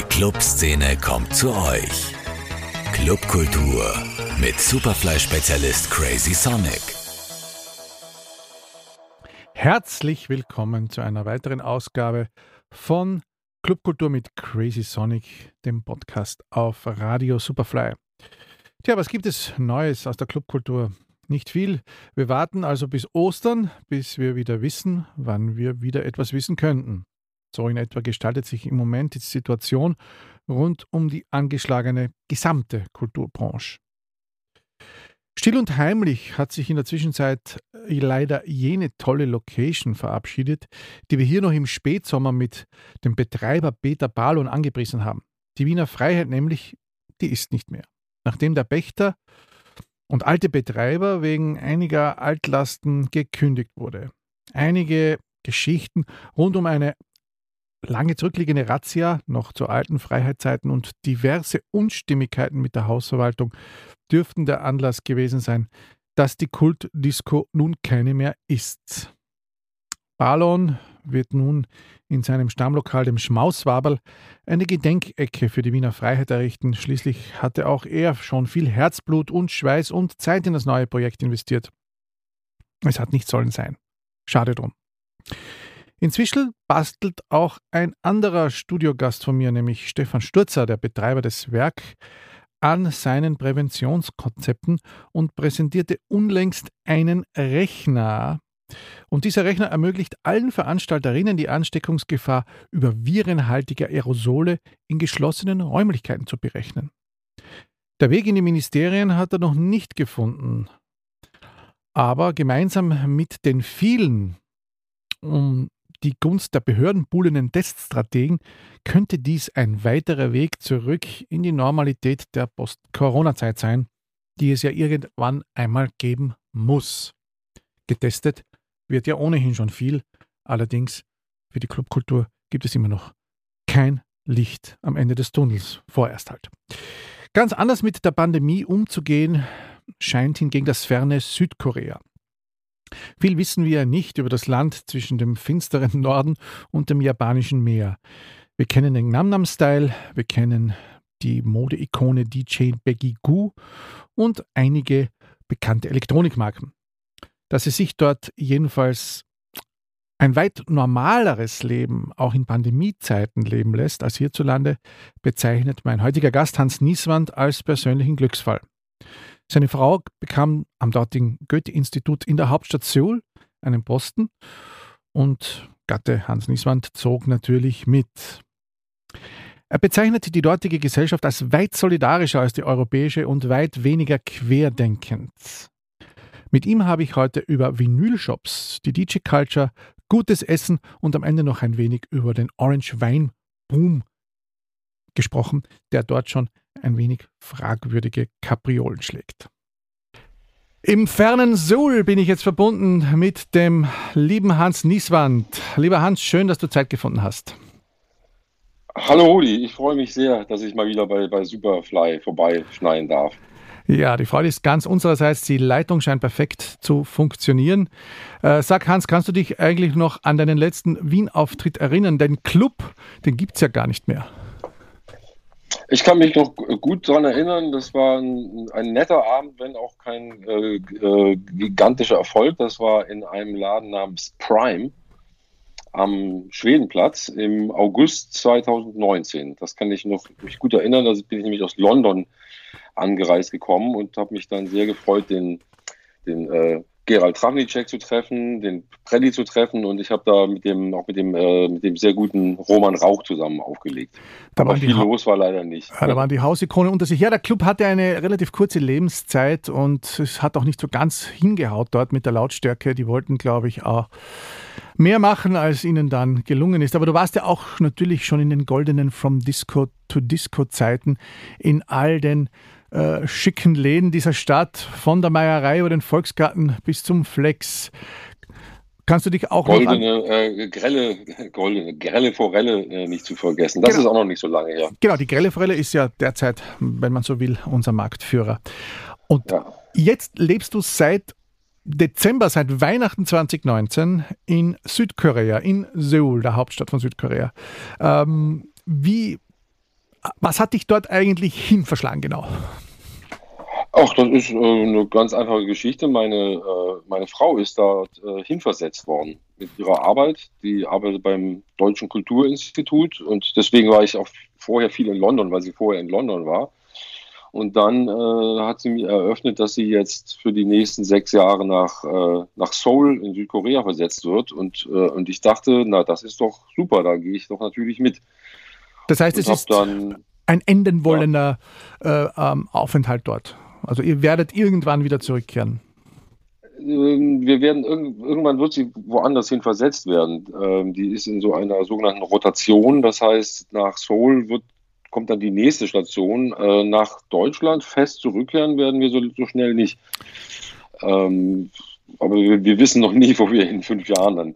Die Clubszene kommt zu euch. Clubkultur mit Superfly-Spezialist Crazy Sonic. Herzlich willkommen zu einer weiteren Ausgabe von Clubkultur mit Crazy Sonic, dem Podcast auf Radio Superfly. Tja, was gibt es Neues aus der Clubkultur? Nicht viel. Wir warten also bis Ostern, bis wir wieder wissen, wann wir wieder etwas wissen könnten. So in etwa gestaltet sich im Moment die Situation rund um die angeschlagene gesamte Kulturbranche. Still und heimlich hat sich in der Zwischenzeit äh, leider jene tolle Location verabschiedet, die wir hier noch im Spätsommer mit dem Betreiber Peter Balon angepriesen haben. Die Wiener Freiheit nämlich, die ist nicht mehr. Nachdem der Pächter und alte Betreiber wegen einiger Altlasten gekündigt wurde. Einige Geschichten rund um eine lange zurückliegende Razzia noch zu alten Freiheitszeiten und diverse Unstimmigkeiten mit der Hausverwaltung dürften der Anlass gewesen sein, dass die Kultdisco nun keine mehr ist. Balon wird nun in seinem Stammlokal, dem Schmauswaberl, eine Gedenkecke für die Wiener Freiheit errichten. Schließlich hatte auch er schon viel Herzblut und Schweiß und Zeit in das neue Projekt investiert. Es hat nicht sollen sein. Schade drum. Inzwischen bastelt auch ein anderer Studiogast von mir, nämlich Stefan Sturzer, der Betreiber des Werk, an seinen Präventionskonzepten und präsentierte unlängst einen Rechner. Und dieser Rechner ermöglicht allen Veranstalterinnen die Ansteckungsgefahr über virenhaltige Aerosole in geschlossenen Räumlichkeiten zu berechnen. Der Weg in die Ministerien hat er noch nicht gefunden. Aber gemeinsam mit den vielen um die Gunst der Behörden buhlenden Teststrategen könnte dies ein weiterer Weg zurück in die Normalität der Post-Corona-Zeit sein, die es ja irgendwann einmal geben muss. Getestet wird ja ohnehin schon viel, allerdings für die Clubkultur gibt es immer noch kein Licht am Ende des Tunnels, vorerst halt. Ganz anders mit der Pandemie umzugehen scheint hingegen das ferne Südkorea. Viel wissen wir nicht über das Land zwischen dem finsteren Norden und dem japanischen Meer. Wir kennen den Namnam-Style, wir kennen die Modeikone DJ Beggy Goo und einige bekannte Elektronikmarken. Dass es sich dort jedenfalls ein weit normaleres Leben auch in Pandemiezeiten leben lässt als hierzulande, bezeichnet mein heutiger Gast Hans Nieswand als persönlichen Glücksfall. Seine Frau bekam am dortigen Goethe-Institut in der Hauptstadt Seoul einen Posten und Gatte Hans Nieswand zog natürlich mit. Er bezeichnete die dortige Gesellschaft als weit solidarischer als die europäische und weit weniger querdenkend. Mit ihm habe ich heute über Vinylshops, die DJ-Culture, gutes Essen und am Ende noch ein wenig über den Orange Wein Boom gesprochen, der dort schon ein wenig fragwürdige Kapriolen schlägt. Im fernen Suhl bin ich jetzt verbunden mit dem lieben Hans Nieswand. Lieber Hans, schön, dass du Zeit gefunden hast. Hallo Rudi, ich freue mich sehr, dass ich mal wieder bei, bei Superfly vorbeischneiden darf. Ja, die Freude ist ganz unsererseits. Die Leitung scheint perfekt zu funktionieren. Äh, sag Hans, kannst du dich eigentlich noch an deinen letzten Wien-Auftritt erinnern? Den Club, den gibt es ja gar nicht mehr. Ich kann mich noch gut daran erinnern, das war ein, ein netter Abend, wenn auch kein äh, äh, gigantischer Erfolg. Das war in einem Laden namens Prime am Schwedenplatz im August 2019. Das kann ich noch mich gut erinnern. Da bin ich nämlich aus London angereist gekommen und habe mich dann sehr gefreut, den, den äh, Gerald Travnicek zu treffen, den Preddy zu treffen und ich habe da mit dem auch mit dem äh, mit dem sehr guten Roman Rauch zusammen aufgelegt. Da Aber viel los war leider nicht. Ja, da waren die Hausikone unter sich. Ja, der Club hatte eine relativ kurze Lebenszeit und es hat auch nicht so ganz hingehaut dort mit der Lautstärke. Die wollten, glaube ich, auch mehr machen, als ihnen dann gelungen ist. Aber du warst ja auch natürlich schon in den goldenen From Disco to Disco Zeiten in all den äh, schicken Läden dieser Stadt, von der Meierei über den Volksgarten bis zum Flex. Kannst du dich auch goldene, noch äh, grelle, goldene, grelle Forelle äh, nicht zu vergessen. Das genau. ist auch noch nicht so lange her. Genau, die grelle Forelle ist ja derzeit, wenn man so will, unser Marktführer. Und ja. jetzt lebst du seit Dezember, seit Weihnachten 2019 in Südkorea, in Seoul, der Hauptstadt von Südkorea. Ähm, wie Was hat dich dort eigentlich hin verschlagen genau? Ach, das ist äh, eine ganz einfache Geschichte. Meine, äh, meine Frau ist da äh, hinversetzt worden mit ihrer Arbeit. Die arbeitet beim Deutschen Kulturinstitut und deswegen war ich auch vorher viel in London, weil sie vorher in London war. Und dann äh, hat sie mir eröffnet, dass sie jetzt für die nächsten sechs Jahre nach, äh, nach Seoul in Südkorea versetzt wird. Und, äh, und ich dachte, na, das ist doch super, da gehe ich doch natürlich mit. Das heißt, es ist ein enden wollender ja. ähm, Aufenthalt dort. Also ihr werdet irgendwann wieder zurückkehren. Wir werden irgendwann wird sie woanders hin versetzt werden. Ähm, die ist in so einer sogenannten Rotation. Das heißt, nach Seoul wird, kommt dann die nächste Station. Äh, nach Deutschland fest zurückkehren werden wir so, so schnell nicht. Ähm, aber wir, wir, wissen noch nie, wo wir in fünf Jahren dann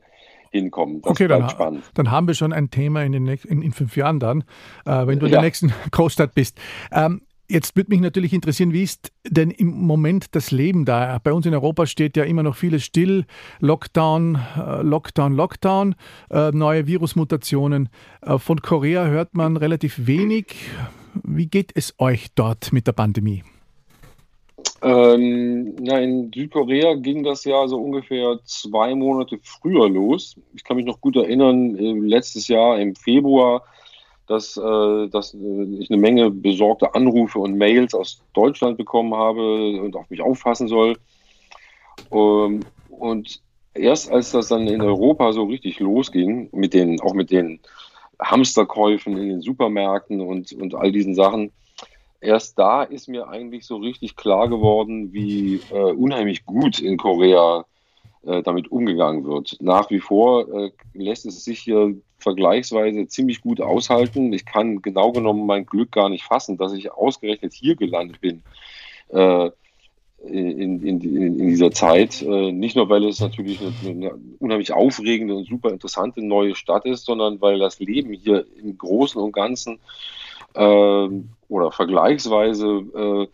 hinkommen. Das okay, dann, spannend. dann haben wir schon ein Thema in, den, in, in fünf Jahren dann, äh, wenn du in ja. der nächsten Großstadt bist. Ähm, Jetzt würde mich natürlich interessieren, wie ist denn im Moment das Leben da? Bei uns in Europa steht ja immer noch vieles still. Lockdown, äh, Lockdown, Lockdown, äh, neue Virusmutationen. Äh, von Korea hört man relativ wenig. Wie geht es euch dort mit der Pandemie? Ähm, na, in Südkorea ging das ja so ungefähr zwei Monate früher los. Ich kann mich noch gut erinnern, letztes Jahr im Februar dass, äh, dass äh, ich eine Menge besorgte Anrufe und Mails aus Deutschland bekommen habe und auf mich aufpassen soll. Ähm, und erst als das dann in Europa so richtig losging, mit den, auch mit den Hamsterkäufen in den Supermärkten und, und all diesen Sachen, erst da ist mir eigentlich so richtig klar geworden, wie äh, unheimlich gut in Korea äh, damit umgegangen wird. Nach wie vor äh, lässt es sich hier vergleichsweise ziemlich gut aushalten. Ich kann genau genommen mein Glück gar nicht fassen, dass ich ausgerechnet hier gelandet bin. Äh, in, in, in, dieser Zeit. Äh, nicht nur, weil es natürlich eine, eine, unheimlich aufregende und super interessante neue Stadt ist, sondern weil das Leben hier im Großen und Ganzen oder vergleichsweise äh,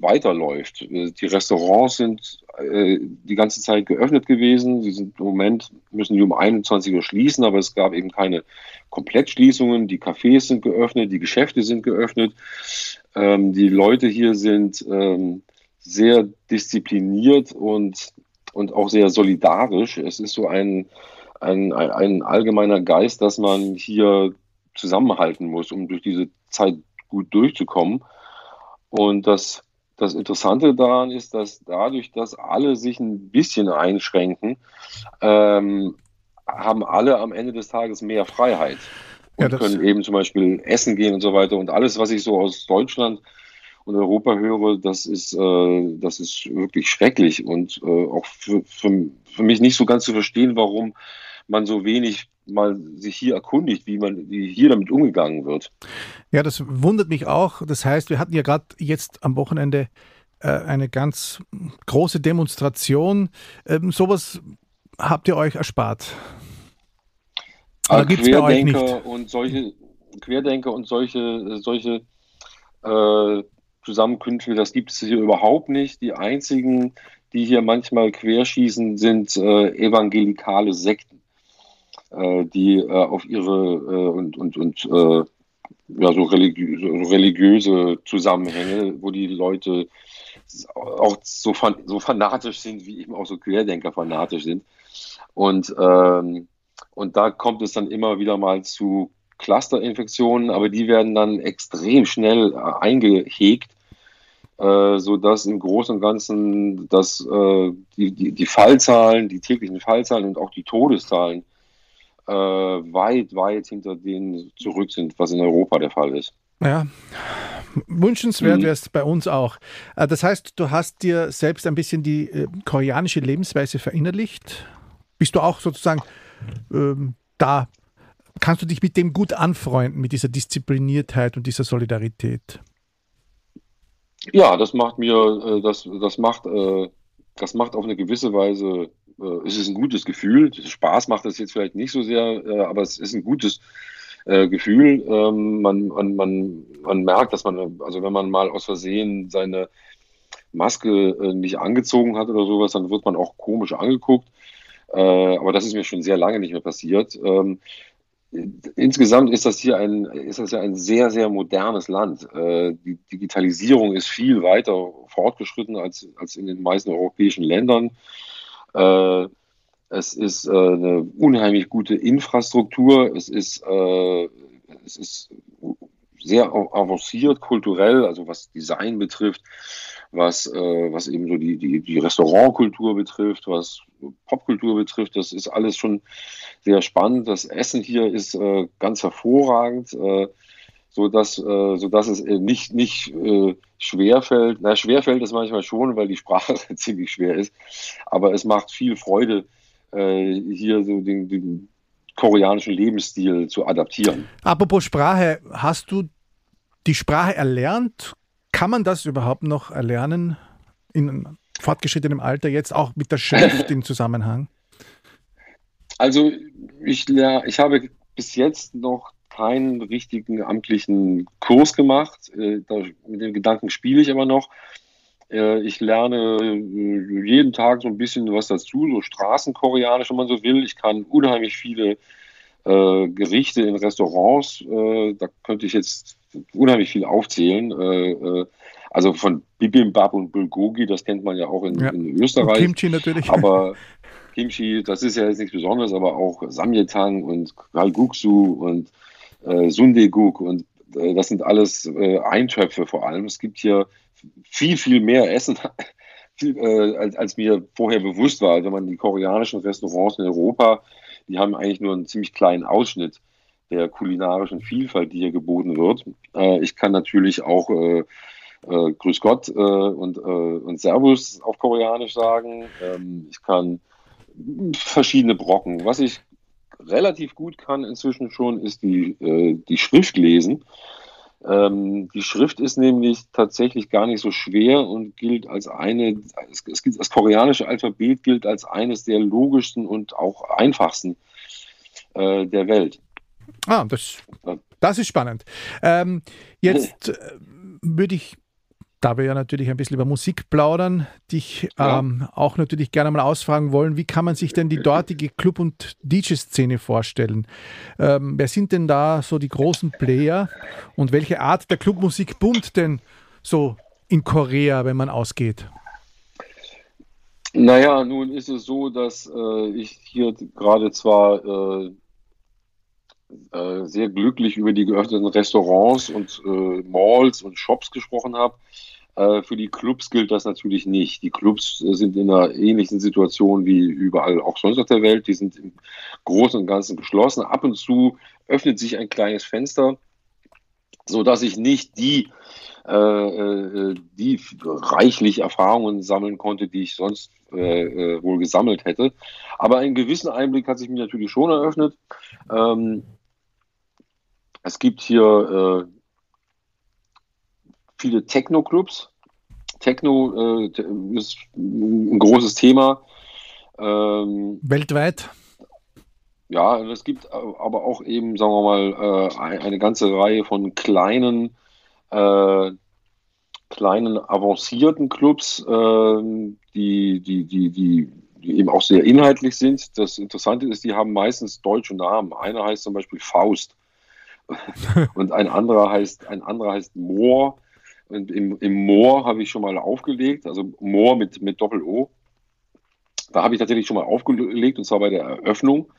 weiterläuft. Die Restaurants sind äh, die ganze Zeit geöffnet gewesen. Sie sind im Moment, müssen die um 21 Uhr schließen, aber es gab eben keine Komplettschließungen. Die Cafés sind geöffnet, die Geschäfte sind geöffnet. Ähm, die Leute hier sind ähm, sehr diszipliniert und, und auch sehr solidarisch. Es ist so ein, ein, ein allgemeiner Geist, dass man hier zusammenhalten muss, um durch diese Zeit gut durchzukommen. Und das, das Interessante daran ist, dass dadurch, dass alle sich ein bisschen einschränken, ähm, haben alle am Ende des Tages mehr Freiheit und ja, können eben zum Beispiel essen gehen und so weiter. Und alles, was ich so aus Deutschland und Europa höre, das ist, äh, das ist wirklich schrecklich und äh, auch für, für, für mich nicht so ganz zu verstehen, warum man so wenig mal sich hier erkundigt, wie man wie hier damit umgegangen wird. Ja, das wundert mich auch. Das heißt, wir hatten ja gerade jetzt am Wochenende äh, eine ganz große Demonstration. Ähm, sowas habt ihr euch erspart? Oder äh, gibt's Querdenker bei euch nicht? und solche Querdenker und solche solche äh, Zusammenkünfte, das gibt es hier überhaupt nicht. Die einzigen, die hier manchmal querschießen, sind äh, evangelikale Sekten äh, die äh, auf ihre äh, und, und, und äh, ja, so, religiö so religiöse Zusammenhänge, wo die Leute auch so, fan so fanatisch sind, wie eben auch so Querdenker fanatisch sind. Und, ähm, und da kommt es dann immer wieder mal zu Clusterinfektionen, aber die werden dann extrem schnell äh, eingehegt, äh, sodass im Großen und Ganzen dass, äh, die, die, die Fallzahlen, die täglichen Fallzahlen und auch die Todeszahlen äh, weit, weit hinter denen zurück sind, was in Europa der Fall ist. Ja, wünschenswert mhm. wäre es bei uns auch. Äh, das heißt, du hast dir selbst ein bisschen die äh, koreanische Lebensweise verinnerlicht. Bist du auch sozusagen ähm, da? Kannst du dich mit dem gut anfreunden, mit dieser Diszipliniertheit und dieser Solidarität? Ja, das macht mir, äh, das, das macht, das macht auf eine gewisse Weise äh, es ist ein gutes Gefühl. Spaß macht das jetzt vielleicht nicht so sehr, äh, aber es ist ein gutes äh, Gefühl. Ähm, man, man, man, man merkt, dass man, also wenn man mal aus Versehen seine Maske äh, nicht angezogen hat oder sowas, dann wird man auch komisch angeguckt. Äh, aber das ist mir schon sehr lange nicht mehr passiert. Ähm, insgesamt ist das hier ein, ist das ja ein sehr, sehr modernes Land. Äh, die Digitalisierung ist viel weiter fortgeschritten als, als in den meisten europäischen Ländern. Äh, es ist äh, eine unheimlich gute Infrastruktur. Es ist, es ist sehr avanciert kulturell, also was Design betrifft, was, was eben so die, die, die Restaurantkultur betrifft, was Popkultur betrifft. Das ist alles schon sehr spannend. Das Essen hier ist äh, ganz hervorragend, äh, so dass, äh, so dass es nicht, nicht äh, schwerfällt. Na, schwerfällt es manchmal schon, weil die Sprache ziemlich schwer ist. Aber es macht viel Freude, äh, hier so den, den koreanischen Lebensstil zu adaptieren. Apropos Sprache, hast du die Sprache erlernt? Kann man das überhaupt noch erlernen in fortgeschrittenem Alter, jetzt auch mit der Schrift im Zusammenhang? Also ich, ich habe bis jetzt noch keinen richtigen amtlichen Kurs gemacht. Äh, mit dem Gedanken spiele ich aber noch. Äh, ich lerne äh, jeden Tag so ein bisschen was dazu, so Straßenkoreanisch, wenn man so will. Ich kann unheimlich viele Gerichte in Restaurants. da könnte ich jetzt unheimlich viel aufzählen. also von Bibimbap und Bulgogi, das kennt man ja auch in, ja. in Österreich. Und Kimchi natürlich. Aber Kimchi, das ist ja jetzt nichts Besonderes, aber auch Samyetang und Kalguksu und äh, Sundeguk und äh, das sind alles äh, Eintöpfe vor allem. Es gibt hier viel, viel mehr Essen, viel, äh, als, als, mir vorher bewusst war. Also man die koreanischen Restaurants in Europa, die haben eigentlich nur einen ziemlich kleinen Ausschnitt der kulinarischen Vielfalt, die hier geboten wird. Äh, ich kann natürlich auch äh, Grüß Gott und, und Servus auf Koreanisch sagen. Ähm, ich kann verschiedene Brocken. Was ich relativ gut kann inzwischen schon, ist die, äh, die Schrift lesen. Ähm, die Schrift ist nämlich tatsächlich gar nicht so schwer und gilt als eine, es, es gilt, das koreanische Alphabet gilt als eines der logischsten und auch einfachsten äh, der Welt. Ah, das, das ist spannend. Ähm, jetzt äh, würde ich da wir ja natürlich ein bisschen über Musik plaudern, dich ja. ähm, auch natürlich gerne mal ausfragen wollen, wie kann man sich denn die dortige Club- und DJ-Szene vorstellen? Ähm, wer sind denn da so die großen Player und welche Art der Clubmusik boomt denn so in Korea, wenn man ausgeht? Naja, nun ist es so, dass äh, ich hier gerade zwar äh, äh, sehr glücklich über die geöffneten Restaurants und äh, Malls und Shops gesprochen habe. Äh, für die Clubs gilt das natürlich nicht. Die Clubs äh, sind in einer ähnlichen Situation wie überall auch sonst auf der Welt. Die sind im Großen und Ganzen geschlossen. Ab und zu öffnet sich ein kleines Fenster, so dass ich nicht die äh, äh die reichlich Erfahrungen sammeln konnte, die ich sonst äh, wohl gesammelt hätte. Aber einen gewissen Einblick hat sich mir natürlich schon eröffnet. Ähm, es gibt hier äh, viele Techno-Clubs. Techno äh, ist ein großes Thema. Ähm, Weltweit? Ja, es gibt aber auch eben, sagen wir mal, äh, eine ganze Reihe von kleinen, äh, kleinen avancierten Clubs, äh, die, die, die, die, die eben auch sehr inhaltlich sind. Das Interessante ist, die haben meistens deutsche Namen. Einer heißt zum Beispiel Faust. und ein anderer heißt, ein anderer heißt Moor. Und im, im Moor habe ich schon mal aufgelegt, also Moor mit, mit Doppel-O. Da habe ich tatsächlich schon mal aufgelegt, und zwar bei der Eröffnung.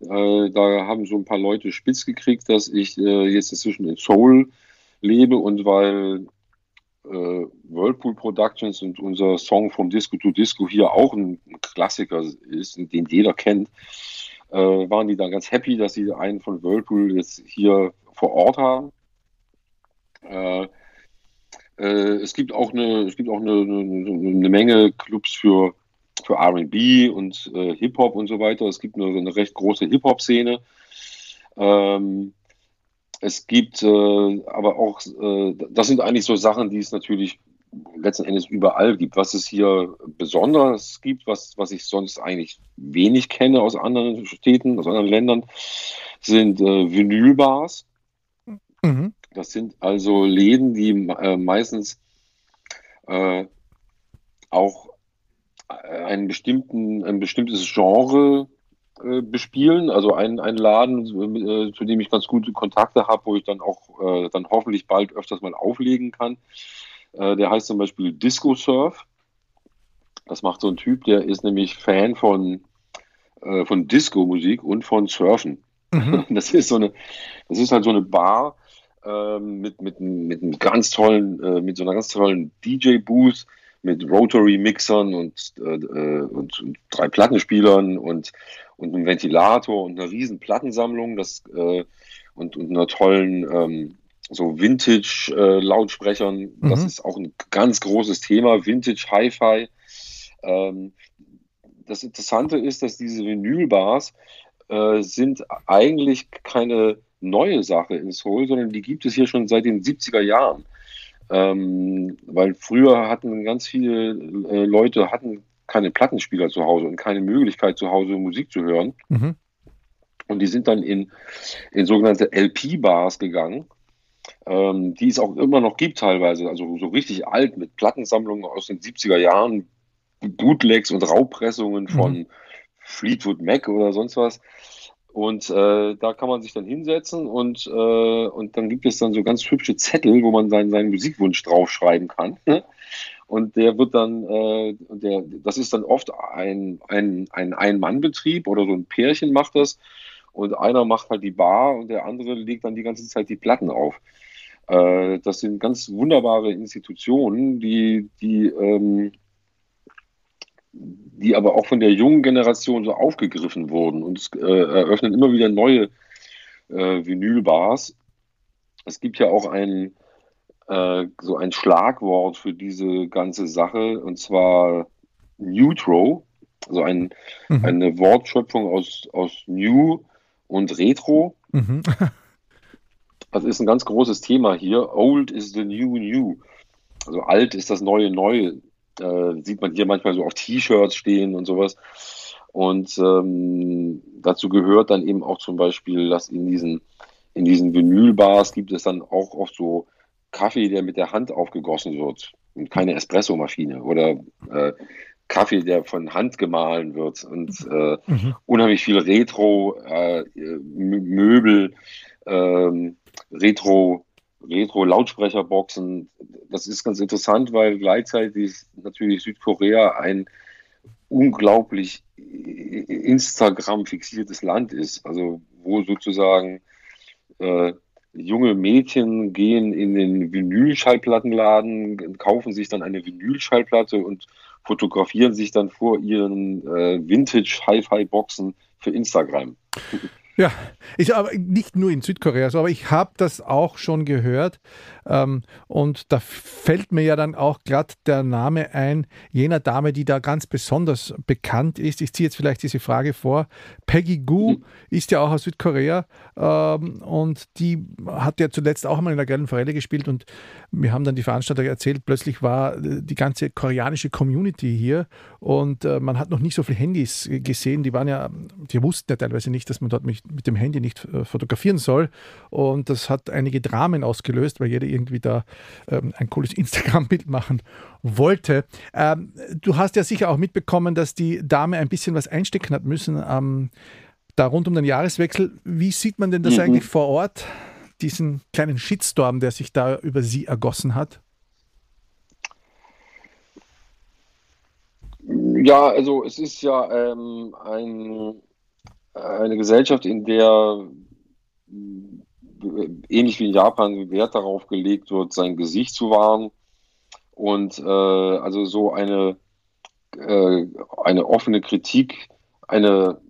Äh, da haben so ein paar Leute spitz gekriegt, dass ich äh, jetzt inzwischen in Seoul lebe und weil äh, Whirlpool Productions und unser Song vom Disco to Disco hier auch ein Klassiker ist, den jeder kennt, äh, waren die dann ganz happy, dass sie einen von Whirlpool jetzt hier vor Ort haben. Äh, es gibt auch eine, es gibt auch eine, eine, eine Menge Clubs für, für RB und äh, Hip-Hop und so weiter. Es gibt eine, eine recht große Hip-Hop-Szene. Ähm, es gibt äh, aber auch, äh, das sind eigentlich so Sachen, die es natürlich letzten Endes überall gibt. Was es hier besonders gibt, was, was ich sonst eigentlich wenig kenne aus anderen Städten, aus anderen Ländern, sind äh, Vinylbars. Mhm. Das sind also Läden, die äh, meistens äh, auch einen bestimmten, ein bestimmtes Genre äh, bespielen. Also ein, ein Laden, äh, zu dem ich ganz gute Kontakte habe, wo ich dann auch äh, dann hoffentlich bald öfters mal auflegen kann. Äh, der heißt zum Beispiel Disco Surf. Das macht so ein Typ, der ist nämlich Fan von, äh, von Disco-Musik und von Surfen. Mhm. Das ist so eine, das ist halt so eine Bar ähm, mit, mit, mit einem ganz tollen, äh, mit so einer ganz tollen DJ-Booth mit Rotary-Mixern und, äh, und, und, drei Plattenspielern und, und einem Ventilator und einer riesen Plattensammlung das, äh, und, und einer tollen ähm, so Vintage-Lautsprechern. Äh, mhm. Das ist auch ein ganz großes Thema, Vintage Hi-Fi. Ähm, das Interessante ist, dass diese Vinylbars äh, sind eigentlich keine neue Sache in Seoul, sondern die gibt es hier schon seit den 70er Jahren. Ähm, weil früher hatten ganz viele äh, Leute hatten keine Plattenspieler zu Hause und keine Möglichkeit zu Hause Musik zu hören. Mhm. Und die sind dann in, in sogenannte LP-Bars gegangen, ähm, die es auch immer noch gibt teilweise, also so richtig alt mit Plattensammlungen aus den 70er Jahren, Bootlegs und Raubpressungen von mhm. Fleetwood Mac oder sonst was. Und äh, da kann man sich dann hinsetzen und, äh, und dann gibt es dann so ganz hübsche Zettel, wo man seinen, seinen Musikwunsch draufschreiben kann. Ne? Und der wird dann, äh, der, das ist dann oft ein, ein, ein Ein-Mann-Betrieb oder so ein Pärchen macht das. Und einer macht halt die Bar und der andere legt dann die ganze Zeit die Platten auf. Äh, das sind ganz wunderbare Institutionen, die, die ähm, die aber auch von der jungen Generation so aufgegriffen wurden und es äh, eröffnen immer wieder neue äh, Vinylbars. Es gibt ja auch ein, äh, so ein Schlagwort für diese ganze Sache und zwar Neutro, also ein, mhm. eine Wortschöpfung aus, aus New und Retro. Mhm. das ist ein ganz großes Thema hier. Old is the new new. Also alt ist das neue Neue. Äh, sieht man hier manchmal so auf T-Shirts stehen und sowas. Und ähm, dazu gehört dann eben auch zum Beispiel, dass in diesen, in diesen Vinylbars gibt es dann auch oft so Kaffee, der mit der Hand aufgegossen wird und keine Espressomaschine oder äh, Kaffee, der von Hand gemahlen wird und äh, mhm. unheimlich viel Retro, äh, Möbel, ähm, Retro Retro-Lautsprecherboxen. Das ist ganz interessant, weil gleichzeitig natürlich Südkorea ein unglaublich Instagram-fixiertes Land ist. Also wo sozusagen äh, junge Mädchen gehen in den Vinylschallplattenladen, kaufen sich dann eine Vinylschallplatte und fotografieren sich dann vor ihren äh, Vintage-Hi-Fi-Boxen für Instagram. Ja, ist aber nicht nur in Südkorea so, aber ich habe das auch schon gehört. Ähm, und da fällt mir ja dann auch glatt der Name ein, jener Dame, die da ganz besonders bekannt ist. Ich ziehe jetzt vielleicht diese Frage vor. Peggy Gu mhm. ist ja auch aus Südkorea ähm, und die hat ja zuletzt auch mal in der Gelben Forelle gespielt und mir haben dann die Veranstalter erzählt, plötzlich war äh, die ganze koreanische Community hier und äh, man hat noch nicht so viele Handys gesehen. Die waren ja, die wussten ja teilweise nicht, dass man dort mich mit dem Handy nicht äh, fotografieren soll. Und das hat einige Dramen ausgelöst, weil jeder irgendwie da ähm, ein cooles Instagram-Bild machen wollte. Ähm, du hast ja sicher auch mitbekommen, dass die Dame ein bisschen was einstecken hat müssen. Ähm, da rund um den Jahreswechsel. Wie sieht man denn das mhm. eigentlich vor Ort, diesen kleinen Shitstorm, der sich da über sie ergossen hat? Ja, also es ist ja ähm, ein eine Gesellschaft, in der äh, ähnlich wie in Japan Wert darauf gelegt wird, sein Gesicht zu wahren und äh, also so eine, äh, eine offene Kritik, eine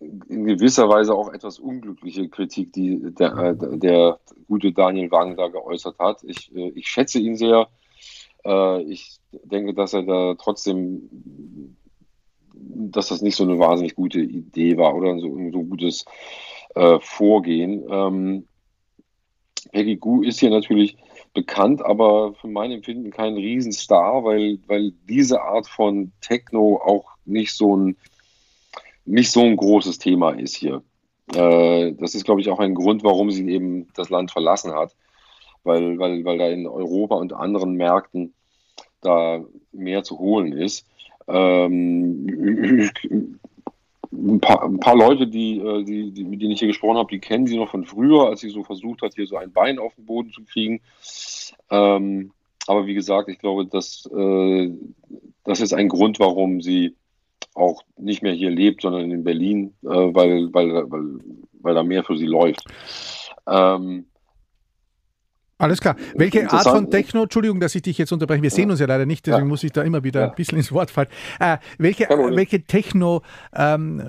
in gewisser Weise auch etwas unglückliche Kritik, die der, äh, der gute Daniel Wang da geäußert hat. Ich, äh, ich schätze ihn sehr. Ich denke, dass er da trotzdem dass das nicht so eine wahnsinnig gute Idee war oder so, so gutes äh, Vorgehen. Ähm, Peggy Gu ist hier natürlich bekannt, aber für mein Empfinden kein Riesenstar, weil, weil diese Art von Techno auch nicht so ein, nicht so ein großes Thema ist hier. Äh, das ist, glaube ich, auch ein Grund, warum sie eben das Land verlassen hat, weil, weil, weil da in Europa und anderen Märkten da mehr zu holen ist. Ähm, ein paar, ein paar Leute, die, äh, die, die, mit denen ich hier gesprochen habe, die kennen sie noch von früher, als sie so versucht hat, hier so ein Bein auf den Boden zu kriegen. Ähm, aber wie gesagt, ich glaube, dass, äh, das ist ein Grund, warum sie auch nicht mehr hier lebt, sondern in Berlin, äh, weil, weil, weil, weil da mehr für sie läuft. Ähm, alles klar. Welche Art von Techno, Entschuldigung, dass ich dich jetzt unterbreche, wir sehen uns ja leider nicht, deswegen ja. muss ich da immer wieder ja. ein bisschen ins Wort fallen. Äh, welche, welche Techno ähm,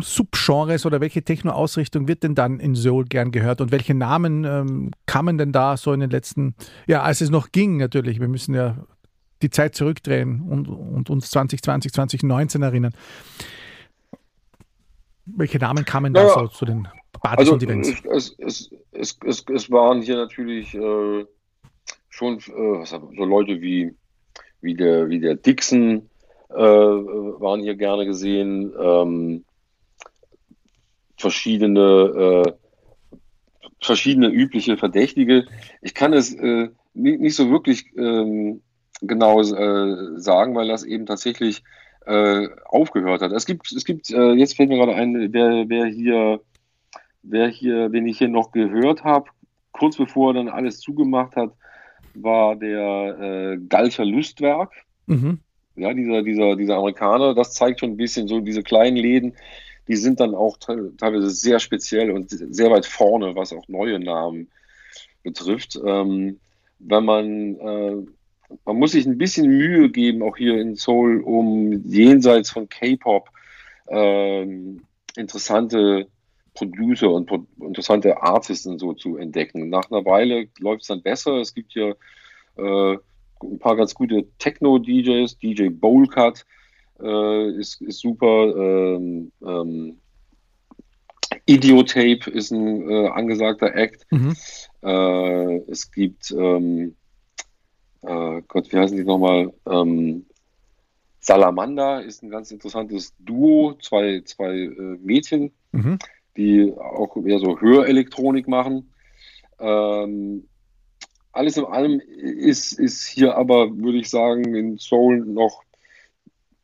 Subgenres oder welche Techno-Ausrichtung wird denn dann in Seoul gern gehört und welche Namen ähm, kamen denn da so in den letzten, ja, als es noch ging natürlich, wir müssen ja die Zeit zurückdrehen und, und uns 2020, 2019 erinnern. Welche Namen kamen da so zu den Partys also, und Events? Es, es, es, es, es waren hier natürlich äh, schon äh, so Leute wie, wie, der, wie der Dixon äh, waren hier gerne gesehen. Ähm, verschiedene, äh, verschiedene übliche Verdächtige. Ich kann es äh, nicht, nicht, so wirklich ähm, genau äh, sagen, weil das eben tatsächlich aufgehört hat. Es gibt, es gibt, jetzt fällt mir gerade ein, wer, wer hier wer hier, den ich hier noch gehört habe, kurz bevor er dann alles zugemacht hat, war der äh, Galcher Lustwerk. Mhm. Ja, dieser, dieser, dieser Amerikaner, das zeigt schon ein bisschen so diese kleinen Läden, die sind dann auch teilweise sehr speziell und sehr weit vorne, was auch neue Namen betrifft. Ähm, wenn man, äh, man muss sich ein bisschen Mühe geben, auch hier in Seoul, um jenseits von K-Pop äh, interessante Producer und pro interessante Artisten so zu entdecken. Nach einer Weile läuft es dann besser. Es gibt hier äh, ein paar ganz gute Techno-DJs. DJ Bowlcut äh, ist, ist super. Ähm, ähm, Idiotape ist ein äh, angesagter Act. Mhm. Äh, es gibt, ähm, äh, Gott, wie heißen die nochmal? Ähm, Salamander ist ein ganz interessantes Duo, zwei, zwei äh, Mädchen. Mhm die auch eher so Hörelektronik machen. Ähm, alles in allem ist, ist hier aber, würde ich sagen, in Seoul noch,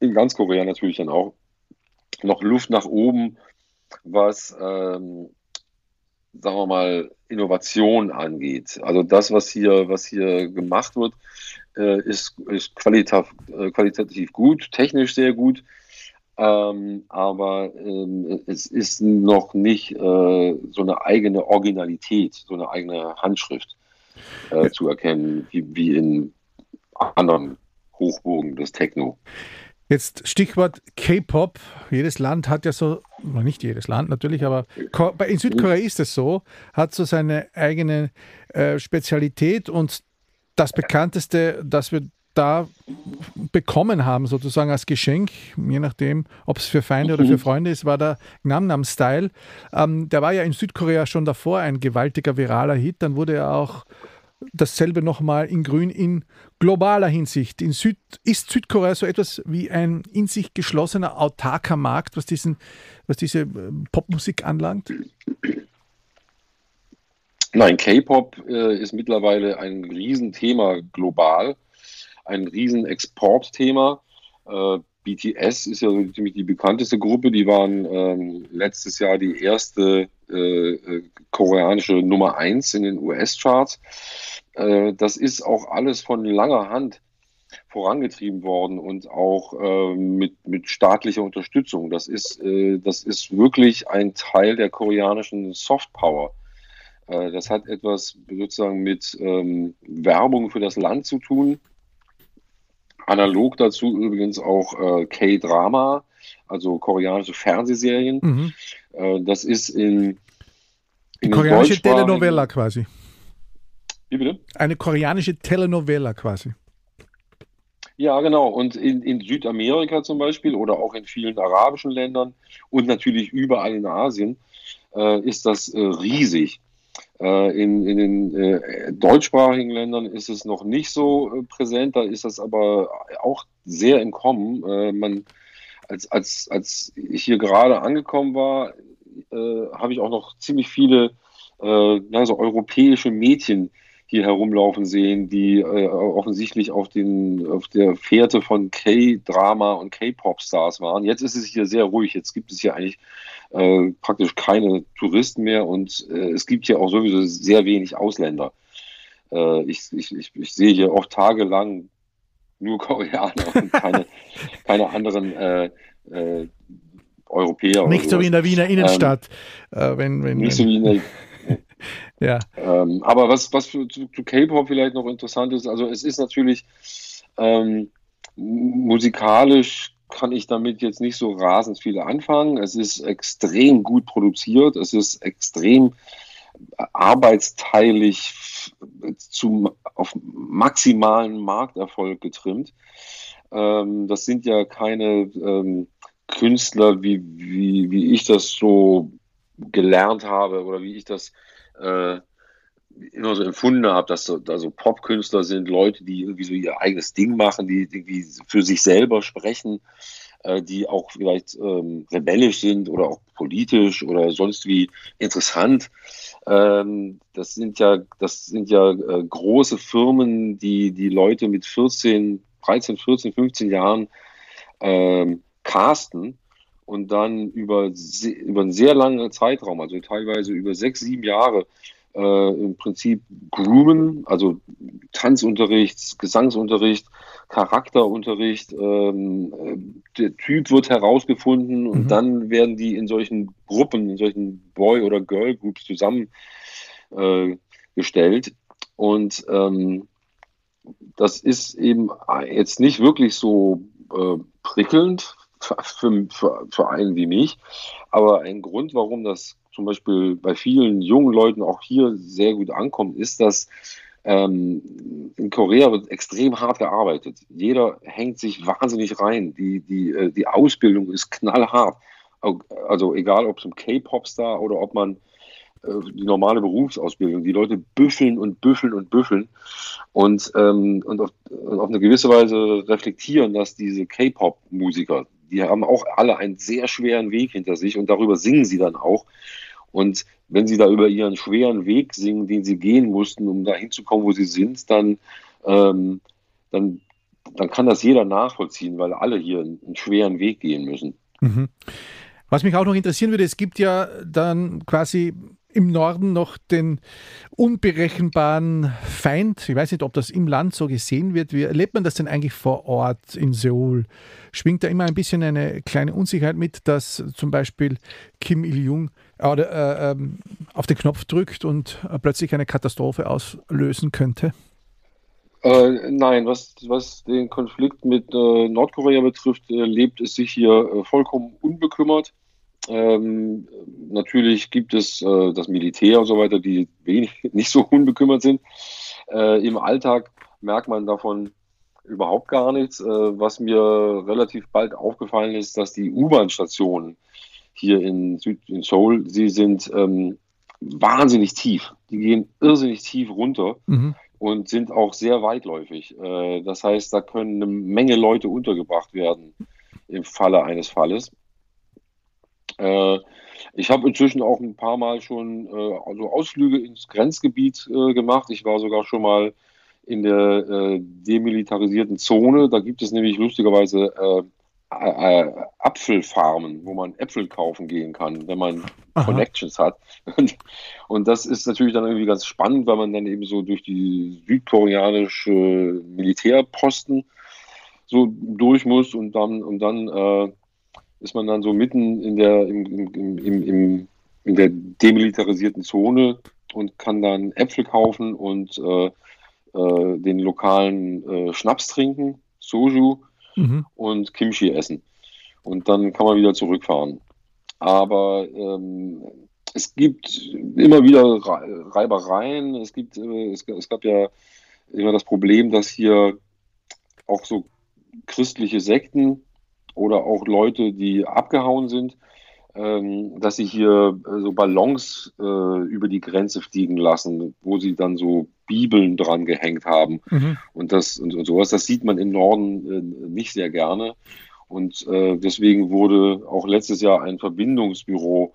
in ganz Korea natürlich dann auch, noch Luft nach oben, was, ähm, sagen wir mal, Innovation angeht. Also das, was hier, was hier gemacht wird, äh, ist, ist qualitativ, äh, qualitativ gut, technisch sehr gut. Ähm, aber ähm, es ist noch nicht äh, so eine eigene Originalität, so eine eigene Handschrift äh, zu erkennen, wie, wie in anderen Hochburgen des Techno. Jetzt Stichwort K-Pop. Jedes Land hat ja so, nicht jedes Land natürlich, aber in Südkorea ist es so, hat so seine eigene äh, Spezialität und das bekannteste, das wir da bekommen haben, sozusagen als Geschenk, je nachdem, ob es für Feinde oder für mhm. Freunde ist, war der Gangnam Style. Ähm, der war ja in Südkorea schon davor ein gewaltiger viraler Hit. Dann wurde er auch dasselbe nochmal in Grün in globaler Hinsicht. In Süd, ist Südkorea so etwas wie ein in sich geschlossener, autarker Markt, was, diesen, was diese äh, Popmusik anlangt? Nein, K-Pop äh, ist mittlerweile ein Riesenthema global ein riesen Exportthema. Äh, BTS ist ja ziemlich die bekannteste Gruppe. Die waren ähm, letztes Jahr die erste äh, äh koreanische Nummer 1 in den US-Charts. Äh, das ist auch alles von langer Hand vorangetrieben worden und auch äh, mit, mit staatlicher Unterstützung. Das ist, äh, das ist wirklich ein Teil der koreanischen Softpower. Äh, das hat etwas sozusagen mit ähm, Werbung für das Land zu tun. Analog dazu übrigens auch äh, K-Drama, also koreanische Fernsehserien. Mhm. Äh, das ist in, in koreanische Telenovela quasi. Wie bitte? Eine koreanische Telenovela quasi. Ja, genau. Und in, in Südamerika zum Beispiel oder auch in vielen arabischen Ländern und natürlich überall in Asien äh, ist das äh, riesig. Äh, in, in den äh, deutschsprachigen Ländern ist es noch nicht so äh, präsent, da ist das aber auch sehr im Kommen. Man, als, als, als ich hier gerade angekommen war, äh, habe ich auch noch ziemlich viele also europäische Mädchen hier herumlaufen sehen, die äh, offensichtlich auf, den, auf der Fährte von K-Drama und K-Pop-Stars waren. Jetzt ist es hier sehr ruhig. Jetzt gibt es hier eigentlich äh, praktisch keine Touristen mehr und äh, es gibt hier auch sowieso sehr wenig Ausländer. Äh, ich, ich, ich, ich, sehe hier oft tagelang nur Koreaner und keine, keine anderen äh, äh, Europäer. Nicht so wie in der Wiener Innenstadt. Ähm, wenn, wenn, nicht so wie in der ja. Ähm, aber was, was für, zu, zu K-Pop vielleicht noch interessant ist, also es ist natürlich ähm, musikalisch kann ich damit jetzt nicht so rasend viel anfangen. Es ist extrem gut produziert, es ist extrem arbeitsteilig zum, auf maximalen Markterfolg getrimmt. Ähm, das sind ja keine ähm, Künstler, wie, wie, wie ich das so gelernt habe oder wie ich das äh, immer so empfunden habe, dass so also Popkünstler sind Leute, die irgendwie so ihr eigenes Ding machen, die irgendwie für sich selber sprechen, äh, die auch vielleicht ähm, rebellisch sind oder auch politisch oder sonst wie interessant. Ähm, das sind ja, das sind ja äh, große Firmen, die die Leute mit 14, 13, 14, 15 Jahren ähm, casten und dann über, über einen sehr langen Zeitraum, also teilweise über sechs, sieben Jahre, äh, im Prinzip groomen, also Tanzunterricht, Gesangsunterricht, Charakterunterricht. Ähm, der Typ wird herausgefunden und mhm. dann werden die in solchen Gruppen, in solchen Boy- oder Girl-Groups zusammengestellt. Äh, und ähm, das ist eben jetzt nicht wirklich so äh, prickelnd für, für, für einen wie mich. Aber ein Grund, warum das zum Beispiel bei vielen jungen Leuten auch hier sehr gut ankommt, ist, dass ähm, in Korea wird extrem hart gearbeitet. Jeder hängt sich wahnsinnig rein. Die, die, äh, die Ausbildung ist knallhart. Also egal, ob es um K-Pop-Star oder ob man äh, die normale Berufsausbildung. Die Leute büffeln und büffeln und büffeln und, ähm, und, auf, und auf eine gewisse Weise reflektieren, dass diese K-Pop-Musiker, die haben auch alle einen sehr schweren Weg hinter sich und darüber singen sie dann auch. Und wenn sie da über ihren schweren Weg singen, den sie gehen mussten, um da hinzukommen, wo sie sind, dann, ähm, dann, dann kann das jeder nachvollziehen, weil alle hier einen, schweren Weg gehen müssen. Mhm. Was mich auch noch interessieren würde, es gibt ja dann quasi im Norden noch den unberechenbaren Feind. Ich weiß nicht, ob das im Land so gesehen wird. Wie erlebt man das denn eigentlich vor Ort in Seoul? Schwingt da immer ein bisschen eine kleine Unsicherheit mit, dass zum Beispiel Kim Il-jung äh, äh, auf den Knopf drückt und äh, plötzlich eine Katastrophe auslösen könnte? Äh, nein, was, was den Konflikt mit äh, Nordkorea betrifft, lebt es sich hier vollkommen unbekümmert. Ähm, natürlich gibt es äh, das Militär und so weiter, die wenig, nicht so unbekümmert sind. Äh, Im Alltag merkt man davon überhaupt gar nichts. Äh, was mir relativ bald aufgefallen ist, dass die U-Bahn-Stationen hier in, Süd in Seoul, sie sind ähm, wahnsinnig tief. Die gehen irrsinnig tief runter. Mhm. Und sind auch sehr weitläufig. Äh, das heißt, da können eine Menge Leute untergebracht werden im Falle eines Falles. Äh, ich habe inzwischen auch ein paar Mal schon äh, also Ausflüge ins Grenzgebiet äh, gemacht. Ich war sogar schon mal in der äh, demilitarisierten Zone. Da gibt es nämlich lustigerweise äh, Apfelfarmen, wo man Äpfel kaufen gehen kann, wenn man Aha. Connections hat. Und, und, das ist natürlich dann irgendwie ganz spannend, weil man dann eben so durch die südkoreanische Militärposten so durch muss und dann, und dann äh, ist man dann so mitten in der, im, im, im, im, in der demilitarisierten Zone und kann dann Äpfel kaufen und äh, äh, den lokalen äh, Schnaps trinken, Soju mhm. und Kimchi essen. Und dann kann man wieder zurückfahren. Aber ähm, es gibt immer wieder Reibereien. Es, gibt, äh, es, es gab ja immer das Problem, dass hier auch so christliche Sekten oder auch Leute, die abgehauen sind, ähm, dass sie hier äh, so Ballons äh, über die Grenze fliegen lassen, wo sie dann so Bibeln dran gehängt haben mhm. und das und, und, sowas. Das sieht man im Norden äh, nicht sehr gerne. Und äh, deswegen wurde auch letztes Jahr ein Verbindungsbüro